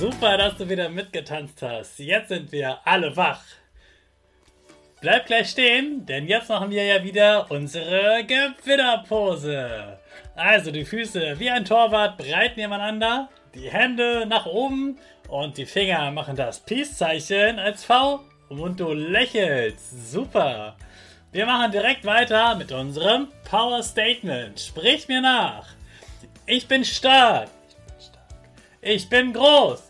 Super, dass du wieder mitgetanzt hast. Jetzt sind wir alle wach. Bleib gleich stehen, denn jetzt machen wir ja wieder unsere Gewinnerpose. Also die Füße wie ein Torwart breit nebeneinander, die Hände nach oben und die Finger machen das Peace-Zeichen als V und du lächelst. Super. Wir machen direkt weiter mit unserem Power Statement. Sprich mir nach. Ich bin stark. Ich bin groß.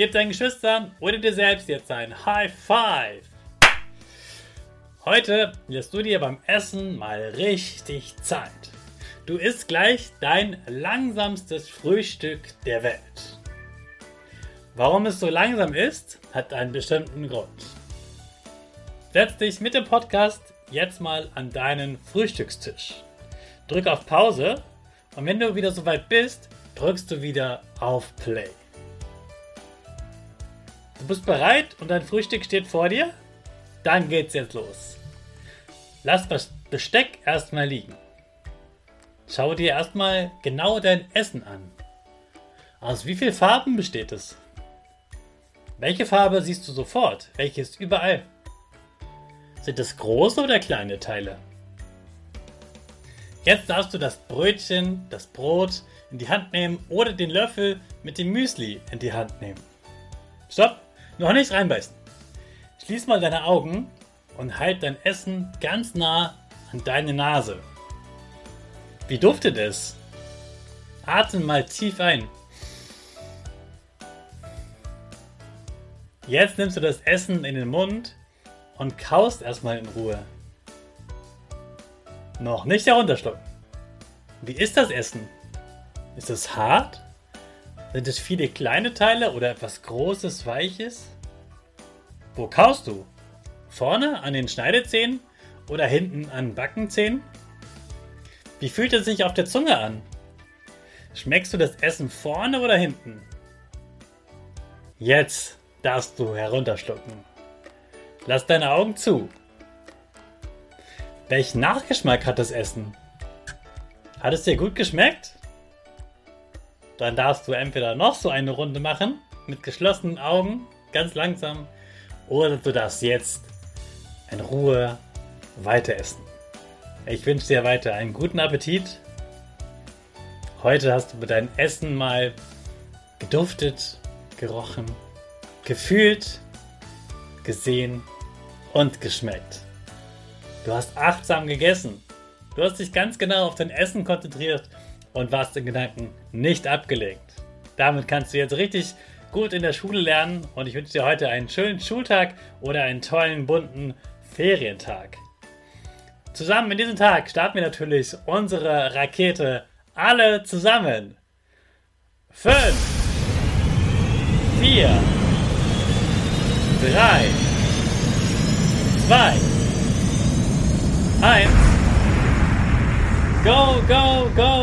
Gib deinen Geschwistern oder dir selbst jetzt ein High Five. Heute lässt du dir beim Essen mal richtig Zeit. Du isst gleich dein langsamstes Frühstück der Welt. Warum es so langsam ist, hat einen bestimmten Grund. Setz dich mit dem Podcast jetzt mal an deinen Frühstückstisch. Drück auf Pause und wenn du wieder soweit bist, drückst du wieder auf Play. Du bist bereit und dein Frühstück steht vor dir? Dann geht's jetzt los. Lass das Besteck erstmal liegen. Schau dir erstmal genau dein Essen an. Aus wie vielen Farben besteht es? Welche Farbe siehst du sofort? Welche ist überall? Sind es große oder kleine Teile? Jetzt darfst du das Brötchen, das Brot in die Hand nehmen oder den Löffel mit dem Müsli in die Hand nehmen. Stopp! Noch nicht reinbeißen. Schließ mal deine Augen und halt dein Essen ganz nah an deine Nase. Wie duftet es? Atme mal tief ein. Jetzt nimmst du das Essen in den Mund und kaust erstmal in Ruhe. Noch nicht herunterschlucken. Wie ist das Essen? Ist es hart? Sind es viele kleine Teile oder etwas Großes, Weiches? Wo kaust du? Vorne an den Schneidezähnen oder hinten an Backenzähnen? Wie fühlt es sich auf der Zunge an? Schmeckst du das Essen vorne oder hinten? Jetzt darfst du herunterschlucken. Lass deine Augen zu. Welchen Nachgeschmack hat das Essen? Hat es dir gut geschmeckt? Dann darfst du entweder noch so eine Runde machen, mit geschlossenen Augen, ganz langsam, oder du darfst jetzt in Ruhe weiter essen. Ich wünsche dir weiter einen guten Appetit. Heute hast du mit deinem Essen mal geduftet, gerochen, gefühlt, gesehen und geschmeckt. Du hast achtsam gegessen. Du hast dich ganz genau auf dein Essen konzentriert und warst in Gedanken nicht abgelenkt. Damit kannst du jetzt richtig gut in der Schule lernen und ich wünsche dir heute einen schönen Schultag oder einen tollen bunten Ferientag. Zusammen in diesem Tag starten wir natürlich unsere Rakete alle zusammen. 5, 4, 3, 2, 1. Go, go, go!